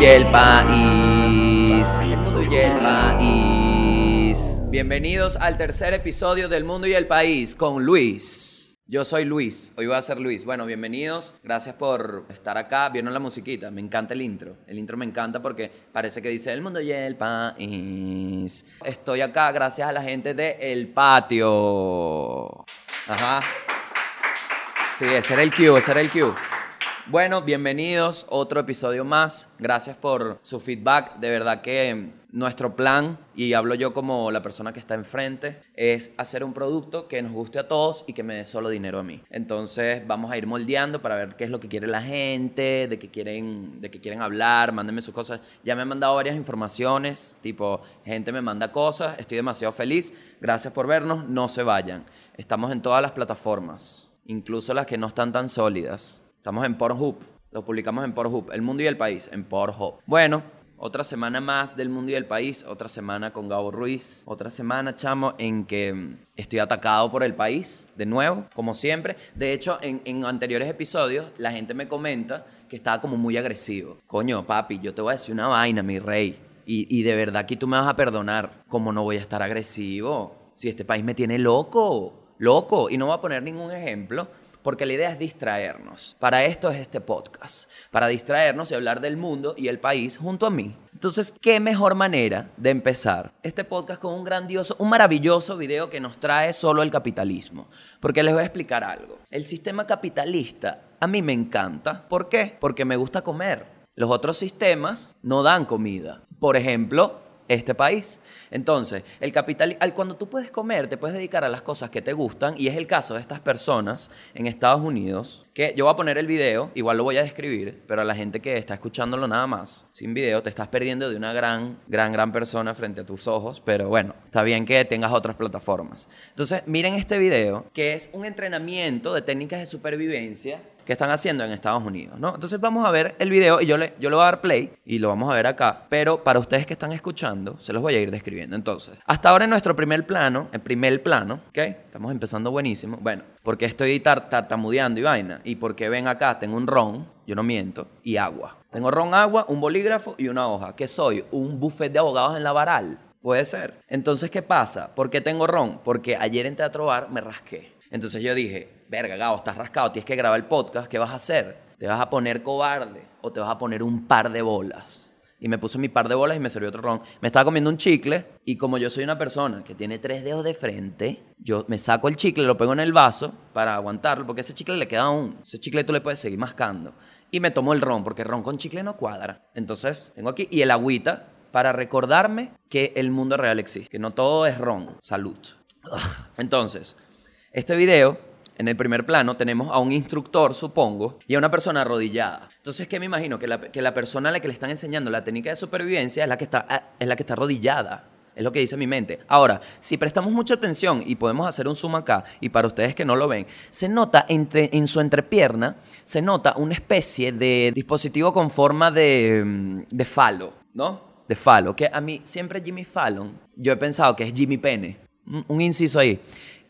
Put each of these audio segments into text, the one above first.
y el país. El el país. Bienvenidos al tercer episodio del mundo y el país con Luis. Yo soy Luis, hoy voy a ser Luis. Bueno, bienvenidos, gracias por estar acá. Vieron la musiquita, me encanta el intro. El intro me encanta porque parece que dice el mundo y el país. Estoy acá gracias a la gente de El Patio. Ajá. Sí, ese era el cue, ese era el cue. Bueno, bienvenidos, otro episodio más. Gracias por su feedback. De verdad que nuestro plan, y hablo yo como la persona que está enfrente, es hacer un producto que nos guste a todos y que me dé solo dinero a mí. Entonces vamos a ir moldeando para ver qué es lo que quiere la gente, de qué quieren, de qué quieren hablar, mándenme sus cosas. Ya me han mandado varias informaciones, tipo, gente me manda cosas, estoy demasiado feliz. Gracias por vernos, no se vayan. Estamos en todas las plataformas, incluso las que no están tan sólidas. Estamos en Pornhub. Lo publicamos en Pornhub. El mundo y el país en Pornhub. Bueno, otra semana más del mundo y el país. Otra semana con Gabo Ruiz. Otra semana, chamo, en que mm, estoy atacado por el país. De nuevo, como siempre. De hecho, en, en anteriores episodios, la gente me comenta que estaba como muy agresivo. Coño, papi, yo te voy a decir una vaina, mi rey. Y, y de verdad que tú me vas a perdonar. ¿Cómo no voy a estar agresivo? Si este país me tiene loco. Loco. Y no voy a poner ningún ejemplo porque la idea es distraernos. Para esto es este podcast, para distraernos y hablar del mundo y el país junto a mí. Entonces, ¿qué mejor manera de empezar este podcast con un grandioso, un maravilloso video que nos trae solo el capitalismo? Porque les voy a explicar algo. El sistema capitalista a mí me encanta. ¿Por qué? Porque me gusta comer. Los otros sistemas no dan comida. Por ejemplo, este país. Entonces, el capital, al, cuando tú puedes comer, te puedes dedicar a las cosas que te gustan, y es el caso de estas personas en Estados Unidos, que yo voy a poner el video, igual lo voy a describir, pero a la gente que está escuchándolo nada más, sin video, te estás perdiendo de una gran, gran, gran persona frente a tus ojos, pero bueno, está bien que tengas otras plataformas. Entonces, miren este video, que es un entrenamiento de técnicas de supervivencia que están haciendo en Estados Unidos, ¿no? Entonces vamos a ver el video y yo le, yo le voy a dar play y lo vamos a ver acá, pero para ustedes que están escuchando, se los voy a ir describiendo. Entonces, hasta ahora en nuestro primer plano, en primer plano, ¿ok? Estamos empezando buenísimo. Bueno, porque estoy tar tartamudeando y vaina, y porque ven acá, tengo un ron, yo no miento, y agua. Tengo ron, agua, un bolígrafo y una hoja. ¿Qué soy? Un buffet de abogados en la varal. Puede ser. Entonces, ¿qué pasa? ¿Por qué tengo ron? Porque ayer en Teatro Bar me rasqué. Entonces yo dije, verga, Gabo, estás rascado, tienes que grabar el podcast, ¿qué vas a hacer? ¿Te vas a poner cobarde o te vas a poner un par de bolas? Y me puse mi par de bolas y me sirvió otro ron. Me estaba comiendo un chicle y como yo soy una persona que tiene tres dedos de frente, yo me saco el chicle, lo pego en el vaso para aguantarlo, porque ese chicle le queda aún. Ese chicle tú le puedes seguir mascando. Y me tomo el ron, porque ron con chicle no cuadra. Entonces, tengo aquí, y el agüita para recordarme que el mundo real existe, que no todo es ron. Salud. Entonces, este video en el primer plano tenemos a un instructor, supongo, y a una persona arrodillada. Entonces, ¿qué me imagino? Que la, que la persona a la que le están enseñando la técnica de supervivencia es la que está, ah, es la que está arrodillada. Es lo que dice mi mente. Ahora, si prestamos mucha atención y podemos hacer un zoom acá, y para ustedes que no lo ven, se nota entre, en su entrepierna, se nota una especie de dispositivo con forma de, mm, de falo, ¿no? De falo, que a mí siempre Jimmy Fallon, yo he pensado que es Jimmy Pene, un, un inciso ahí.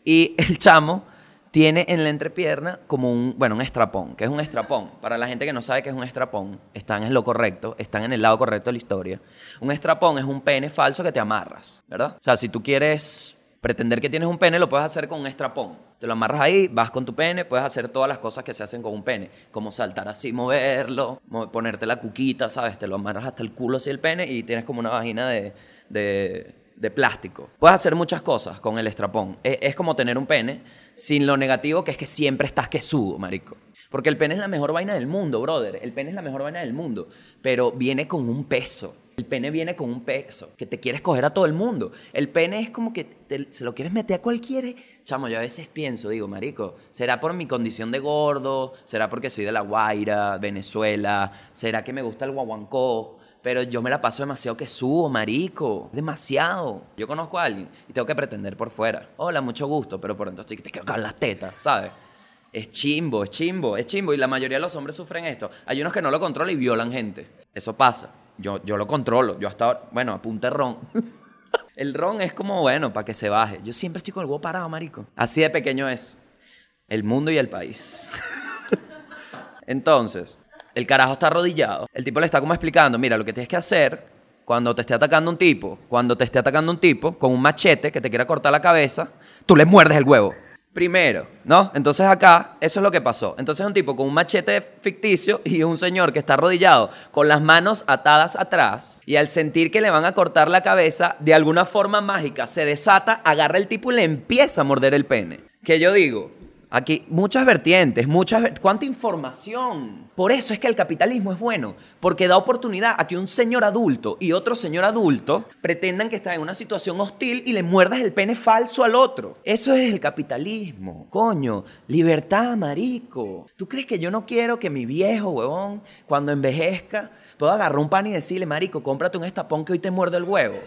Y el chamo tiene en la entrepierna como un, bueno, un estrapón. ¿Qué es un estrapón? Para la gente que no sabe qué es un estrapón, están en lo correcto, están en el lado correcto de la historia. Un estrapón es un pene falso que te amarras, ¿verdad? O sea, si tú quieres pretender que tienes un pene, lo puedes hacer con un estrapón. Te lo amarras ahí, vas con tu pene, puedes hacer todas las cosas que se hacen con un pene, como saltar así, moverlo, mo- ponerte la cuquita, ¿sabes? Te lo amarras hasta el culo así el pene y tienes como una vagina de, de, de plástico. Puedes hacer muchas cosas con el estrapón. Es, es como tener un pene sin lo negativo que es que siempre estás que sudo, marico. Porque el pene es la mejor vaina del mundo, brother. El pene es la mejor vaina del mundo. Pero viene con un peso. El pene viene con un peso que te quieres coger a todo el mundo. El pene es como que te- se lo quieres meter a cualquiera. Chamo, yo a veces pienso, digo, marico, ¿será por mi condición de gordo? ¿Será porque soy de La Guaira, Venezuela? ¿Será que me gusta el guaguancó? Pero yo me la paso demasiado que subo, marico. Demasiado. Yo conozco a alguien y tengo que pretender por fuera. Hola, mucho gusto, pero por dentro estoy que te quiero cagar las tetas, ¿sabes? Es chimbo, es chimbo, es chimbo. Y la mayoría de los hombres sufren esto. Hay unos que no lo controlan y violan gente. Eso pasa. Yo, yo lo controlo. Yo hasta ahora, bueno, apunte ron. el ron es como, bueno, para que se baje. Yo siempre estoy con el huevo parado, marico. Así de pequeño es. El mundo y el país. Entonces, El carajo está arrodillado. El tipo le está como explicando, mira, lo que tienes que hacer cuando te esté atacando un tipo, cuando te esté atacando un tipo con un machete que te quiera cortar la cabeza, tú le muerdes el huevo. Primero, ¿no? Entonces acá, eso es lo que pasó. Entonces un tipo con un machete ficticio y un señor que está arrodillado con las manos atadas atrás y al sentir que le van a cortar la cabeza, de alguna forma mágica se desata, agarra el tipo y le empieza a morder el pene. Que yo digo, Aquí muchas vertientes, muchas cuánta información. Por eso es que el capitalismo es bueno, porque da oportunidad a que un señor adulto y otro señor adulto pretendan que está en una situación hostil y le muerdas el pene falso al otro. Eso es el capitalismo. Coño, libertad, marico. ¿Tú crees que yo no quiero que mi viejo, huevón, cuando envejezca, pueda agarrar un pan y decirle, marico, cómprate un estapón que hoy te muerde el huevo?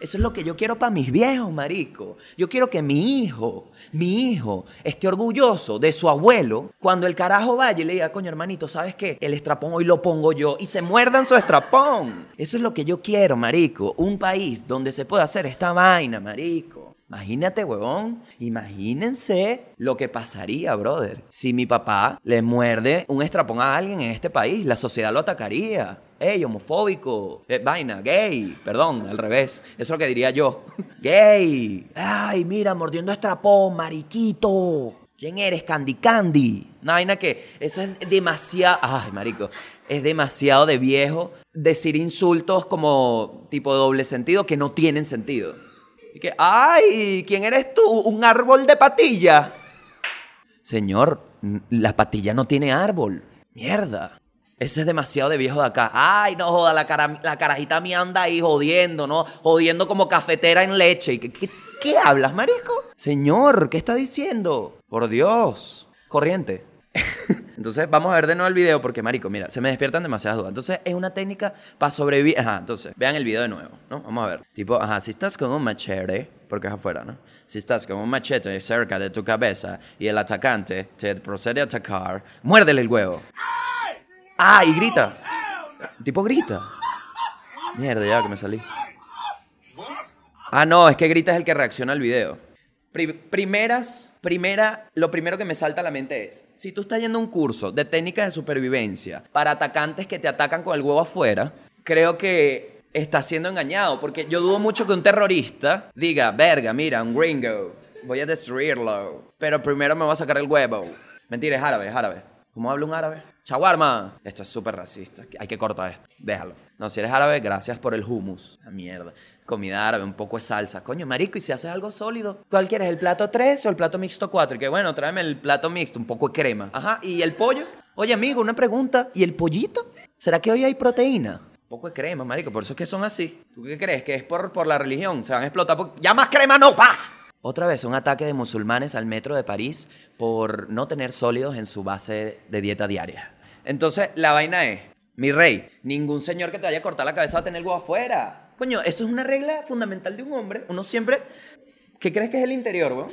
Eso es lo que yo quiero para mis viejos, marico. Yo quiero que mi hijo, mi hijo, esté orgulloso de su abuelo cuando el carajo vaya y le diga, coño, hermanito, ¿sabes qué? El estrapón hoy lo pongo yo y se muerdan su estrapón. Eso es lo que yo quiero, marico. Un país donde se pueda hacer esta vaina, marico. Imagínate, huevón. Imagínense lo que pasaría, brother. Si mi papá le muerde un estrapón a alguien en este país, la sociedad lo atacaría. Ey, homofóbico, eh, vaina, gay, perdón, al revés, eso es lo que diría yo. gay, ay, mira, mordiendo estrapón, mariquito. ¿Quién eres? Candy Candy. Una vaina que eso es demasiado, ay, marico, es demasiado de viejo decir insultos como tipo doble sentido que no tienen sentido. Y que, ay, ¿quién eres tú? ¿Un árbol de patilla? Señor, la patilla no tiene árbol. Mierda. Eso es demasiado de viejo de acá. Ay, no joda, la, cara, la carajita mía anda ahí jodiendo, ¿no? Jodiendo como cafetera en leche. ¿Y ¿Qué, qué, qué hablas, marico? Señor, ¿qué está diciendo? Por Dios. Corriente. Entonces, vamos a ver de nuevo el video porque, marico, mira, se me despiertan demasiadas dudas. Entonces, es una técnica para sobrevivir. Ajá, entonces, vean el video de nuevo, ¿no? Vamos a ver. Tipo, ajá, si estás con un machete, porque es afuera, ¿no? Si estás con un machete cerca de tu cabeza y el atacante te procede a atacar, muérdele el huevo. ¡Ah! Y grita. El tipo grita. Mierda, ya que me salí. Ah, no, es que grita es el que reacciona al video. Pri- primeras, primera, lo primero que me salta a la mente es, si tú estás yendo a un curso de técnicas de supervivencia para atacantes que te atacan con el huevo afuera, creo que estás siendo engañado, porque yo dudo mucho que un terrorista diga, verga, mira, un gringo, voy a destruirlo, pero primero me voy a sacar el huevo. Mentira, es árabe, es árabe. ¿Cómo habla un árabe? Chaguarma. Esto es súper racista. Hay que cortar esto. Déjalo. No, si eres árabe, gracias por el hummus. La mierda. Comida árabe, un poco de salsa. Coño, marico, y si haces algo sólido. ¿Cuál quieres? ¿El plato 3 o el plato mixto 4? Y que bueno, tráeme el plato mixto, un poco de crema. Ajá, ¿y el pollo? Oye, amigo, una pregunta. ¿Y el pollito? ¿Será que hoy hay proteína? Un poco de crema, marico, por eso es que son así. ¿Tú qué crees? ¿Que es por, por la religión? Se van a explotar. ¡Ya más crema no! ¡Pa! Otra vez, un ataque de musulmanes al metro de París por no tener sólidos en su base de dieta diaria. Entonces, la vaina es, mi rey, ningún señor que te vaya a cortar la cabeza va a tener huevo afuera. Coño, eso es una regla fundamental de un hombre. Uno siempre... ¿Qué crees que es el interior, weón?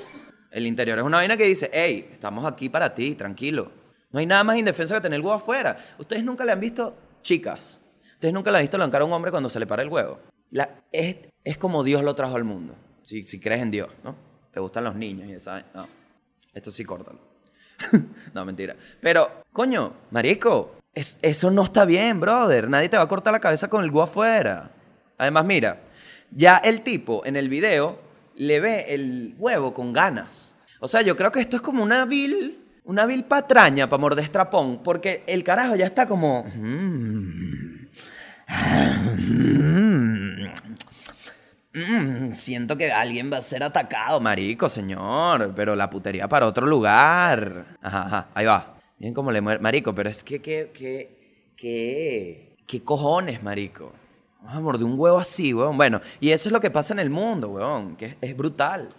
El interior es una vaina que dice, hey, estamos aquí para ti, tranquilo. No hay nada más indefenso que tener el huevo afuera. Ustedes nunca le han visto, chicas, ustedes nunca le han visto lancar a un hombre cuando se le para el huevo. Es como Dios lo trajo al mundo. Si, crees en Dios, ¿no? Te gustan los niños y esa... No, esto sí córtalo. no, mentira. Pero, coño, marico, es- eso no está bien, brother. Nadie te va a cortar la cabeza con el huevo afuera. Además, mira, ya el tipo en el video le ve el huevo con ganas. O sea, yo creo que esto es como una vil, una vil patraña para morder estrapón, porque el carajo ya está como... "Mm, siento que alguien va a ser atacado, marico, señor, pero la putería para otro lugar. Ajá, ajá, ahí va. Miren cómo le muere, marico, pero es que, que, que, que, qué cojones, marico. Vamos a morder un huevo así, weón. Bueno, y eso es lo que pasa en el mundo, weón, que es, brutal.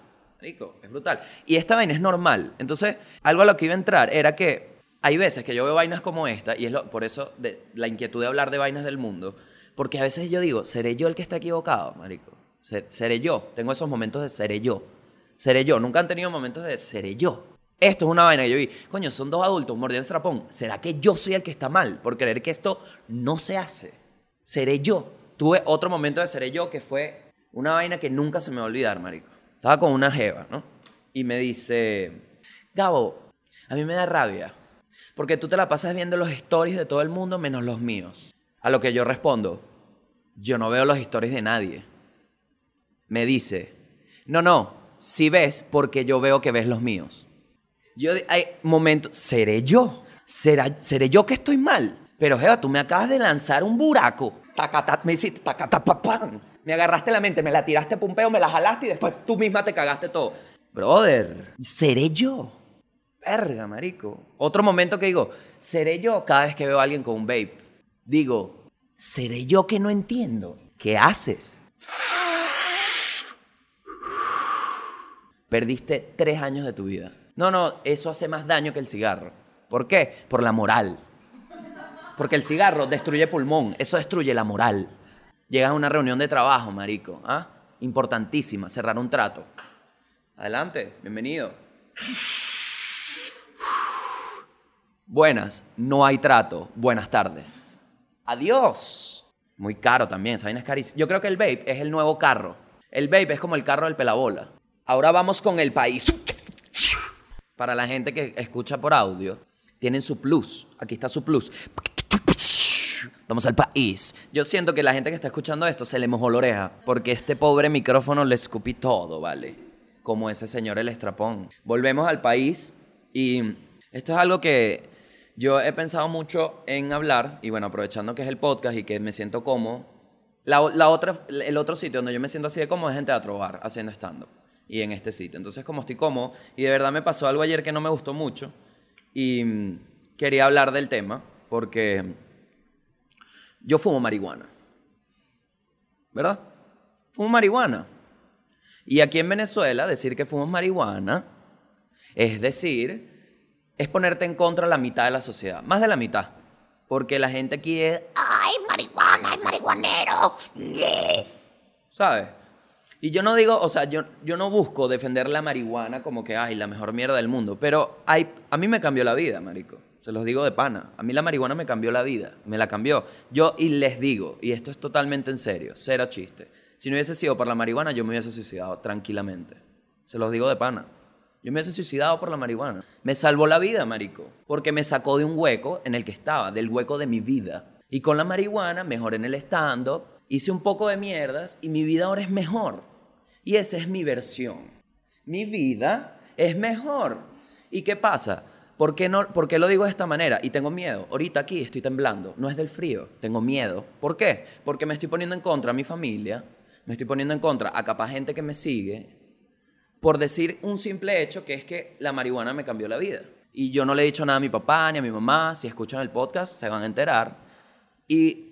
Marico, es brutal. Y esta vaina es normal. Entonces, algo a lo que iba a entrar era que hay veces que yo veo vainas como esta, y es por eso de, la inquietud de hablar de vainas del mundo, porque a veces yo digo, ¿seré yo el que está equivocado, marico? Ser- ¿Seré yo? Tengo esos momentos de seré yo. Seré yo. Nunca han tenido momentos de seré yo. Esto es una vaina que yo vi. Coño, son dos adultos mordiendo estrapón. ¿Será que yo soy el que está mal por creer que esto no se hace? Seré yo. Tuve otro momento de seré yo que fue una vaina que nunca se me va a olvidar, marico. Estaba con una jeva, ¿no? Y me dice, Gabo, a mí me da rabia. Porque tú te la pasas viendo los stories de todo el mundo menos los míos. A lo que yo respondo, yo no veo los stories de nadie. Me dice, no, no, si ves porque yo veo que ves los míos. Yo hay momentos, ¿seré yo? ¿Será, ¿Seré yo que estoy mal? Pero Jeva, tú me acabas de lanzar un buraco. Me hiciste tacatapapam. Me agarraste la mente, me la tiraste pumpeo, me la jalaste y después tú misma te cagaste todo. Brother, ¿seré yo? Verga, marico. Otro momento que digo, ¿seré yo cada vez que veo a alguien con un vape? Digo, ¿seré yo que no entiendo? ¿Qué haces? Perdiste tres años de tu vida. No, no, eso hace más daño que el cigarro. ¿Por qué? Por la moral. Porque el cigarro destruye pulmón, eso destruye la moral. Llegas a una reunión de trabajo, marico, ¿ah? Importantísima, cerrar un trato. Adelante, bienvenido. Buenas, no hay trato. Buenas tardes. Adiós. Muy caro también, ¿saben? Es carísimo. Yo creo que el vape es el nuevo carro. El vape es como el carro del pelabola. Ahora vamos con el país. Para la gente que escucha por audio, tienen su plus. Aquí está su plus. Vamos al país. Yo siento que la gente que está escuchando esto se le mojó la oreja, porque este pobre micrófono le escupí todo, ¿vale? Como ese señor el estrapón. Volvemos al país y esto es algo que yo he pensado mucho en hablar, y bueno, aprovechando que es el podcast y que me siento cómodo, la, otra, el otro sitio donde yo me siento así de cómodo es en Teatro Bar, haciendo stand-up y en este sitio. Entonces, como estoy cómodo, y de verdad me pasó algo ayer que no me gustó mucho, y mm, quería hablar del tema, porque yo fumo marihuana. ¿Verdad? Fumo marihuana. Y aquí en Venezuela, decir que fumo marihuana es decir, es ponerte en contra la mitad de la sociedad, más de la mitad. Porque la gente aquí es, ¡ay, marihuana, ay, marihuanero! ¿Sabes? Y yo no digo, o sea, yo, yo no busco defender la marihuana como que, ay, la mejor mierda del mundo, pero hay, a mí me cambió la vida, marico. Se los digo de pana. A mí la marihuana me cambió la vida, me la cambió. Yo, y les digo, y esto es totalmente en serio, cero chiste. Si no hubiese sido por la marihuana, yo me hubiese suicidado tranquilamente. Se los digo de pana. Yo me hubiese suicidado por la marihuana. Me salvó la vida, marico, porque me sacó de un hueco en el que estaba, del hueco de mi vida. Y con la marihuana mejoré en el stand-up, hice un poco de mierdas y mi vida ahora es mejor. Y esa es mi versión. Mi vida es mejor. ¿Y qué pasa? ¿Por qué, no, ¿Por qué lo digo de esta manera? Y tengo miedo. Ahorita aquí estoy temblando. No es del frío. Tengo miedo. ¿Por qué? Porque me estoy poniendo en contra a mi familia. Me estoy poniendo en contra a capaz gente que me sigue. Por decir un simple hecho que es que la marihuana me cambió la vida. Y yo no le he dicho nada a mi papá ni a mi mamá. Si escuchan el podcast se van a enterar. Y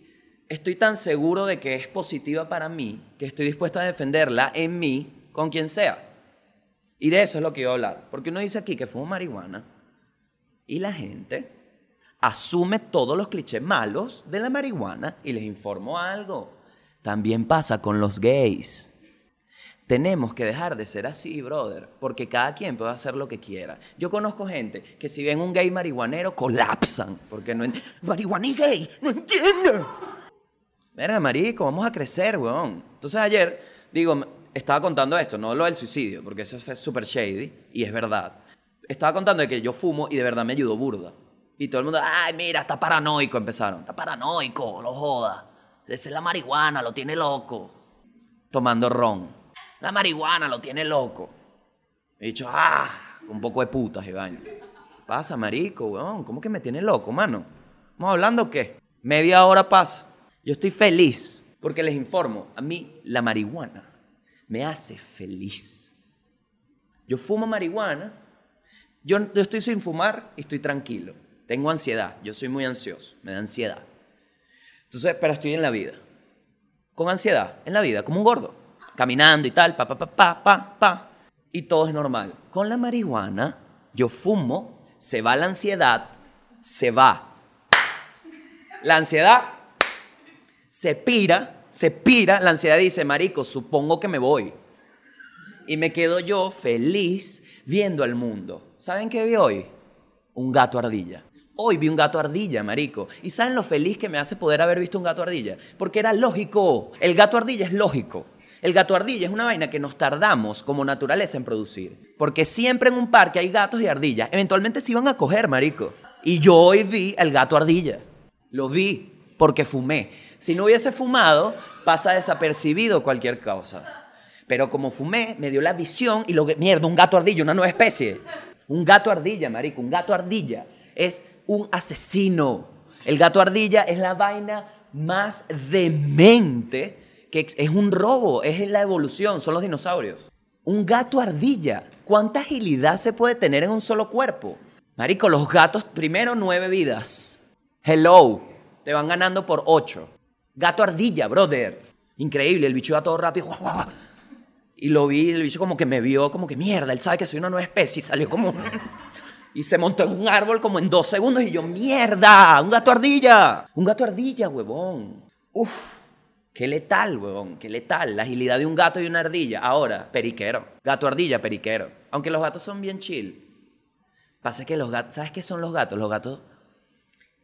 estoy tan seguro de que es positiva para mí que estoy dispuesta a defenderla en mí con quien sea. Y de eso es lo que iba a hablar. Porque uno dice aquí que fumo marihuana y la gente asume todos los clichés malos de la marihuana y les informo algo. También pasa con los gays. Tenemos que dejar de ser así, brother, porque cada quien puede hacer lo que quiera. Yo conozco gente que si ven un gay marihuanero colapsan, porque no entienden. Marihuana y gay, no entiendo. Mira, marico, vamos a crecer, weón. Entonces ayer, digo, estaba contando esto, no lo del suicidio, porque eso es súper shady y es verdad. Estaba contando de que yo fumo y de verdad me ayudó burda. Y todo el mundo, ay, mira, está paranoico, empezaron. Está paranoico, lo joda. Esa es la marihuana, lo tiene loco. Tomando ron. La marihuana lo tiene loco. He dicho, ah, un poco de putas, Iván. Pasa, marico, weón, ¿cómo que me tiene loco, mano? ¿Vamos hablando qué? Media hora pasa. Yo estoy feliz porque les informo, a mí la marihuana me hace feliz. Yo fumo marihuana, yo, estoy sin fumar y estoy tranquilo. Tengo ansiedad, yo soy muy ansioso, me da ansiedad. Entonces, pero estoy en la vida. Con ansiedad, en la vida, como un gordo. Caminando y tal, pa, pa, pa, pa, pa, pa. Y todo es normal. Con la marihuana, yo fumo, se va la ansiedad, se va. La ansiedad se pira, se pira, la ansiedad dice, marico, supongo que me voy. Y me quedo yo feliz viendo al mundo. ¿Saben qué vi hoy? Un gato ardilla. Hoy vi un gato ardilla, marico. ¿Y saben lo feliz que me hace poder haber visto un gato ardilla? Porque era lógico. El gato ardilla es lógico. El gato ardilla es una vaina que nos tardamos como naturaleza en producir. Porque siempre en un parque hay gatos y ardillas. Eventualmente se iban a coger, marico. Y yo hoy vi el gato ardilla. Lo vi porque fumé. Si no hubiese fumado, pasa desapercibido cualquier cosa. Pero como fumé, me dio la visión y lo que... Mierda, un gato ardilla, una nueva especie. Un gato ardilla, marico, un gato ardilla. Es un asesino. El gato ardilla es la vaina más demente que es un robo, es la evolución, son los dinosaurios. Un gato ardilla, ¿cuánta agilidad se puede tener en un solo cuerpo? Marico, los gatos, primero nueve vidas. Hello, te van ganando por ocho. Gato ardilla, brother. Increíble, el bicho iba todo rápido. Y lo vi, el bicho como que me vio, como que mierda, él sabe que soy una nueva especie y salió como... Y se montó en un árbol como en dos segundos y yo, mierda, un gato ardilla. Un gato ardilla, huevón. Uf, qué letal, huevón, qué letal. La agilidad de un gato y una ardilla. Ahora, periquero. Gato ardilla, periquero. Aunque los gatos son bien chill. Pasa que los gatos, ¿sabes qué son los gatos? Los gatos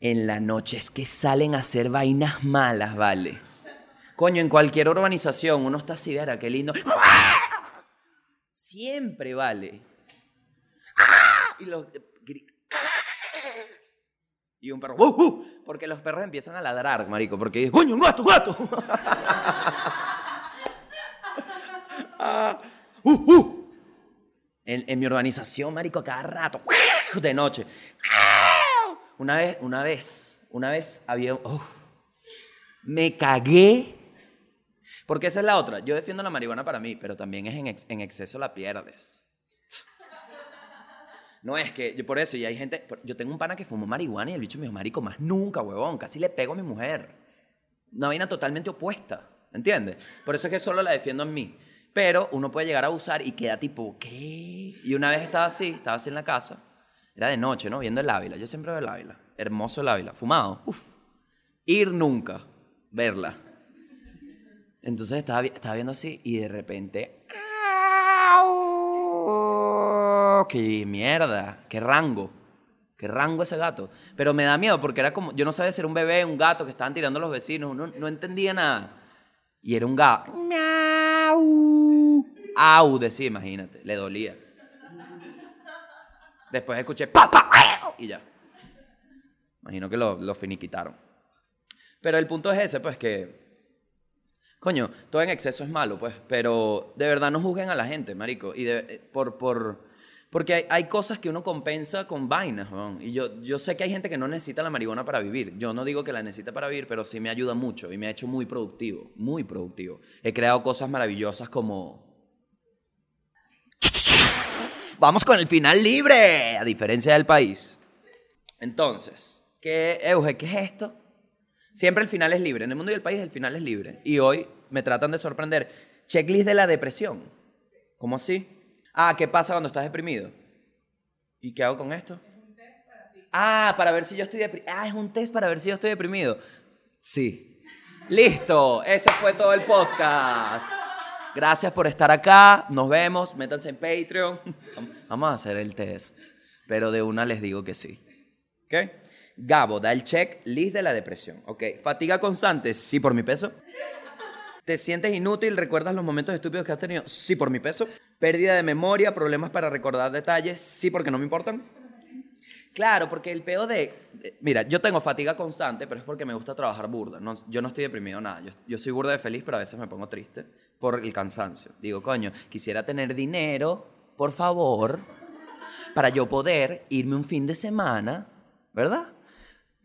en la noche es que salen a hacer vainas malas, ¿vale? Coño, en cualquier urbanización uno está así, verá, qué lindo. Siempre, ¿vale? Y los... Y un perro, ¡uh, uh! Porque los perros empiezan a ladrar, marico, porque coño, un gato, un gato. Ah, ¡uh, uh! En, mi urbanización, marico, cada rato, de noche. Una vez, una vez, una vez había... uf, me cagué. Porque esa es la otra. Yo defiendo la marihuana para mí, pero también es en, ex- en exceso la pierdes. No es que, yo por eso, y hay gente, yo tengo un pana que fumó marihuana y el bicho me dijo, marico, más nunca, huevón, casi le pego a mi mujer. Una vaina totalmente opuesta, ¿entiendes? Por eso es que solo la defiendo en mí. Pero uno puede llegar a abusar y queda tipo, ¿qué? Y una vez estaba así, estaba así en la casa, era de noche, ¿no? Viendo el Ávila, yo siempre veo el Ávila, hermoso el Ávila, fumado, uf. Ir nunca, verla. Entonces estaba, estaba viendo así y de repente. ¡au! ¡Qué mierda! ¡Qué rango! ¡Qué rango ese gato! Pero me da miedo porque era como. Yo no sabía si era un bebé, un gato que estaban tirando los vecinos. No, no entendía nada. Y era un gato. ¡Miau! ¡Au! Decía, imagínate. Le dolía. Después escuché. ¡Pa, pa! ¡au! Y ya. Imagino que lo, lo finiquitaron. Pero el punto es ese, pues que. Coño, todo en exceso es malo, pues. Pero de verdad no juzguen a la gente, marico. Y eh, por, por, porque hay, hay cosas que uno compensa con vainas, weón. Y yo, yo sé que hay gente que no necesita la marihuana para vivir. Yo no digo que la necesite para vivir, pero sí me ayuda mucho. Y me ha hecho muy productivo. Muy productivo. He creado cosas maravillosas como. Vamos con el final libre, a diferencia del país. Entonces, ¿qué, Euge, qué es esto? Siempre el final es libre. En el mundo y el país el final es libre. Y hoy me tratan de sorprender. Checklist de la depresión. ¿Cómo así? Ah, ¿qué pasa cuando estás deprimido? ¿Y qué hago con esto? Ah, para ver si yo estoy deprimido. Ah, es un test para ver si yo estoy deprimido. Sí. Listo. Ese fue todo el podcast. Gracias por estar acá. Nos vemos. Métanse en Patreon. Vamos a hacer el test. Pero de una les digo que sí. ¿Ok? Gabo, da el check list de la depresión. ¿Ok? Fatiga constante, sí por mi peso. ¿Te sientes inútil? ¿Recuerdas los momentos estúpidos que has tenido? Sí por mi peso. Pérdida de memoria, problemas para recordar detalles, sí porque no me importan. Claro, porque el peo de... de- Mira, yo tengo fatiga constante, pero es porque me gusta trabajar burda. No, yo no estoy deprimido nada. Yo, yo soy burda de feliz, pero a veces me pongo triste por el cansancio. Digo, coño, quisiera tener dinero, por favor, para yo poder irme un fin de semana, ¿verdad?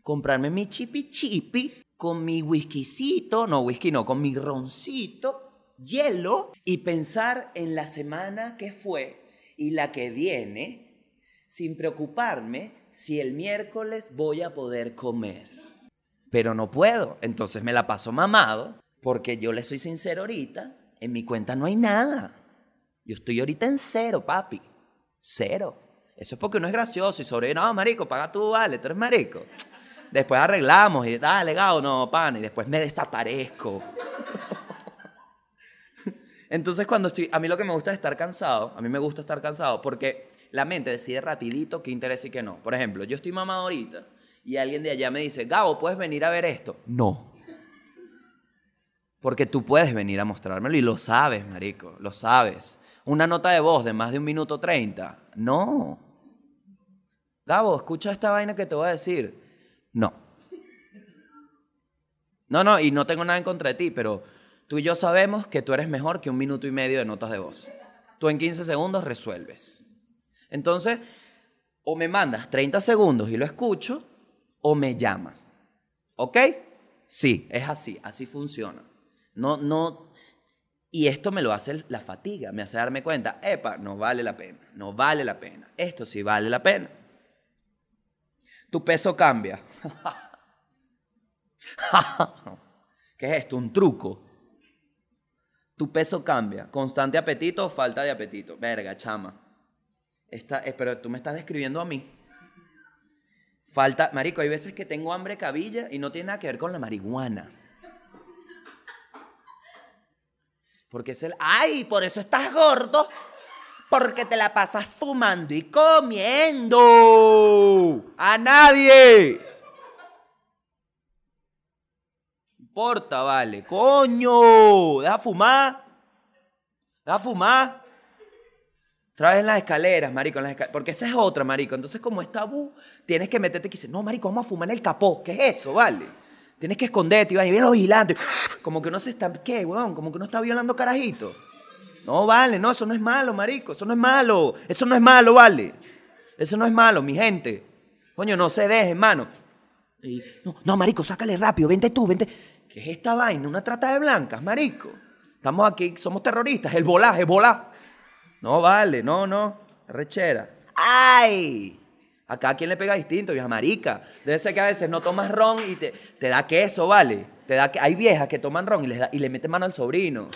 Comprarme mi chipi chipi con mi whiskycito, no whisky no, con mi roncito, hielo y pensar en la semana que fue y la que viene sin preocuparme si el miércoles voy a poder comer. Pero no puedo, entonces me la paso mamado porque yo le soy sincero ahorita, en mi cuenta no hay nada. Yo estoy ahorita en cero, papi. Cero. Eso es porque uno es gracioso y sobre, no, marico, paga tú, vale, tú eres marico. Después arreglamos y, dale, gao, no, pan, y después me desaparezco. Entonces cuando estoy, a mí lo que me gusta es estar cansado, a mí me gusta estar cansado porque la mente decide rapidito qué interesa y qué no. Por ejemplo, yo estoy mamado ahorita y alguien de allá me dice, Gabo, ¿puedes venir a ver esto? No. Porque tú puedes venir a mostrármelo y lo sabes, marico, lo sabes. Una nota de voz de más de un minuto treinta, no. Gabo, escucha esta vaina que te voy a decir. No. No, no, y no tengo nada en contra de ti, pero tú y yo sabemos que tú eres mejor que un minuto y medio de notas de voz. Tú en 15 segundos resuelves. Entonces, o me mandas 30 segundos y lo escucho, o me llamas. ¿Ok? Sí, es así, así funciona. No, no, y esto me lo hace la fatiga, me hace darme cuenta, epa, no vale la pena, no vale la pena. Esto sí vale la pena. Tu peso cambia. ¿Qué es esto? Un truco. Tu peso cambia. Constante apetito o falta de apetito. Verga, chama. Esta, eh, pero tú me estás describiendo a mí. Falta, marico, hay veces que tengo hambre cabilla y no tiene nada que ver con la marihuana. Porque es el, ay, por eso estás gordo. Porque te la pasas fumando y comiendo. A nadie. Importa, vale. Coño. Deja fumar. Deja fumar. Traes las escaleras, marico. Porque esa es otra, marico. Entonces, como es tabú, tienes que meterte y dices, no, marico, vamos a fumar en el capó. ¿Qué es eso, vale? Tienes que esconderte, y vienen los vigilantes. Como que uno se está, ¿qué, weón? Como que uno está violando carajito. No, vale, no, eso no es malo, marico. Eso no es malo. Eso no es malo, vale. Eso no es malo, mi gente. Coño, no se deje, hermano. no, no, marico, sácale rápido. Vente tú, vente. ¿Qué es esta vaina? Una trata de blancas, marico. Estamos aquí, somos terroristas. El volá, el volá. No, vale, no, no. Rechera. ¡Ay! Acá a quién le pega distinto, vieja marica. Debe ser que a veces no tomas ron y te, te da queso, ¿vale? Te da que, hay viejas que toman ron y le, y le meten mano al sobrino.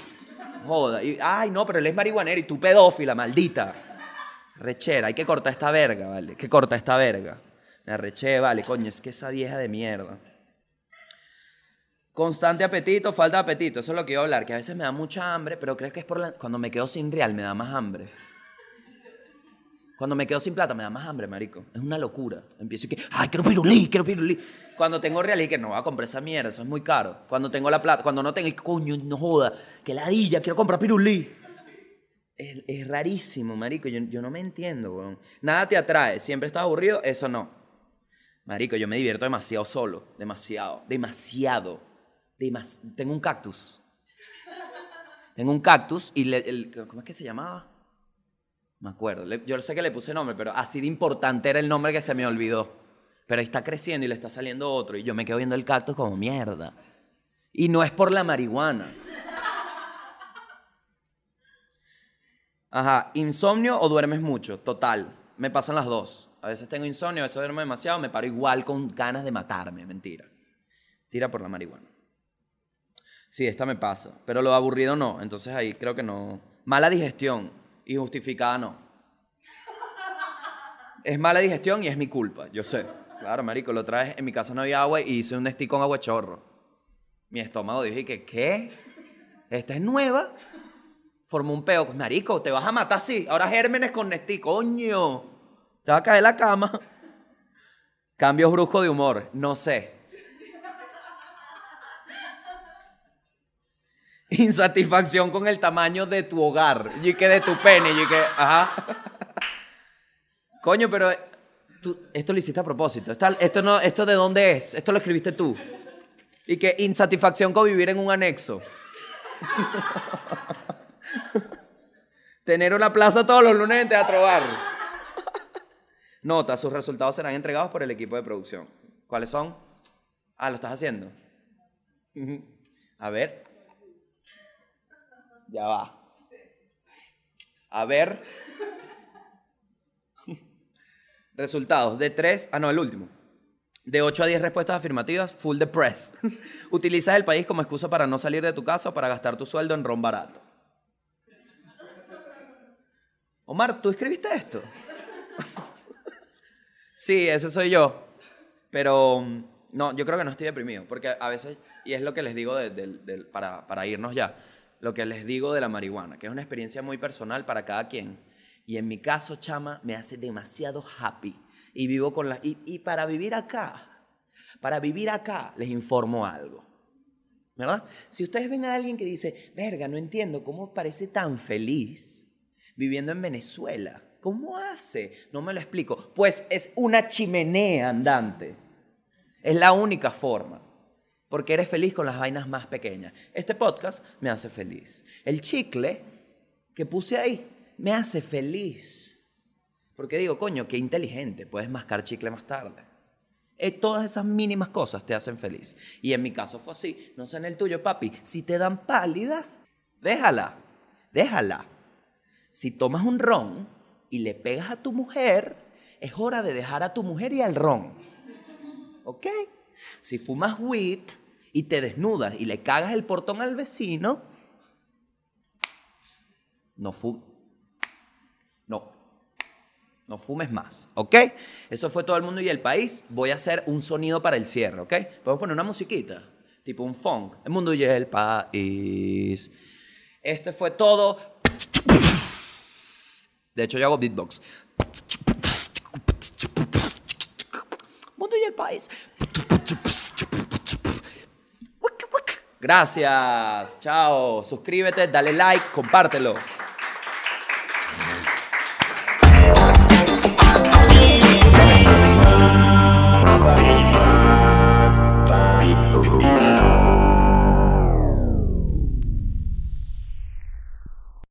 Joda. Ay, no, pero él es marihuanero y tú pedófila, maldita. Rechera, hay que cortar esta verga, ¿vale? Que corta esta verga. Me arreché, vale, coño, es que esa vieja de mierda. Constante apetito, falta de apetito, eso es lo que iba a hablar, que a veces me da mucha hambre, pero creo que es por la... cuando me quedo sin real me da más hambre. Cuando me quedo sin plata me da más hambre, marico. Es una locura. Empiezo y que, ay, quiero pirulí, quiero pirulí. Cuando tengo real y que no voy a comprar esa mierda, eso es muy caro. Cuando tengo la plata, cuando no tengo, y coño, no joda, que ladilla, quiero comprar pirulí. Es, rarísimo, marico. Yo, yo, no me entiendo, weón. Nada te atrae. Siempre estás aburrido, eso no. Marico, yo me divierto demasiado solo. Demasiado. Demasiado. Tengo un cactus. Tengo un cactus y el, ¿cómo es que se llamaba? Me acuerdo. yo sé que le puse nombre, pero así de importante era el nombre que se me olvidó. Pero está creciendo y le está saliendo otro. Y yo me quedo viendo el cactus como mierda. Y no es por la marihuana. Ajá, insomnio o duermes mucho. Total. Me pasan las dos. A veces tengo insomnio, a veces duermo demasiado, me paro igual con ganas de matarme. Mentira. Tira por la marihuana. Sí, esta me pasa. Pero lo aburrido no. Entonces ahí creo que no. Mala digestión y justificada no. Es mala digestión y es mi culpa, yo sé. Claro, marico, lo traes, en mi casa no había agua y hice un Nestí con agua chorro. Mi estómago dije que, ¿qué? Esta es nueva. Formó un peo. Marico, te vas a matar así. Ahora gérmenes con Nestí, coño. Te va a caer la cama. Cambios bruscos de humor, no sé. Insatisfacción con el tamaño de tu hogar. Y que de tu pene. Y que, ajá. Coño, pero esto lo hiciste a propósito. ¿Esto de dónde es? Esto lo escribiste tú. Y que insatisfacción con vivir en un anexo. Tener una plaza todos los lunes en Teatro Bar. Nota, sus resultados serán entregados por el equipo de producción. ¿Cuáles son? Ah, ¿lo estás haciendo? A ver. Ya va. A ver. Resultados de 3, ah no, el último. De 8 a 10 respuestas afirmativas, full the press. Utilizas el país como excusa para no salir de tu casa o para gastar tu sueldo en ron barato. Omar, ¿tú escribiste esto? sí, ese soy yo. Pero mm, no, yo creo que no estoy deprimido, porque a veces, y es lo que les digo para irnos ya, lo que les digo de la marihuana, que es una experiencia muy personal para cada quien. Y en mi caso, chama, me hace demasiado happy. Y vivo con la... Y, para vivir acá, para vivir acá, les informo algo. ¿Verdad? Si ustedes ven a alguien que dice, verga, no entiendo cómo parece tan feliz viviendo en Venezuela. ¿Cómo hace? No me lo explico. Pues es una chimenea andante. Es la única forma. Porque eres feliz con las vainas más pequeñas. Este podcast me hace feliz. El chicle que puse ahí me hace feliz. Porque digo, coño, qué inteligente. Puedes mascar chicle más tarde. Eh, todas esas mínimas cosas te hacen feliz. Y en mi caso fue así. No sé en el tuyo, papi. Si te dan pálidas, déjala. Déjala. Si tomas un ron y le pegas a tu mujer, es hora de dejar a tu mujer y al ron. ¿Ok? Si fumas weed y te desnudas y le cagas el portón al vecino, no fu no. No fumes más, ¿ok? Eso fue todo el mundo y el país. Voy a hacer un sonido para el cierre, ¿ok? Podemos poner una musiquita, tipo un funk. El mundo y el país. Este fue todo. De hecho, yo hago beatbox. Mundo y el país. Gracias. Chao. Suscríbete, dale like, compártelo.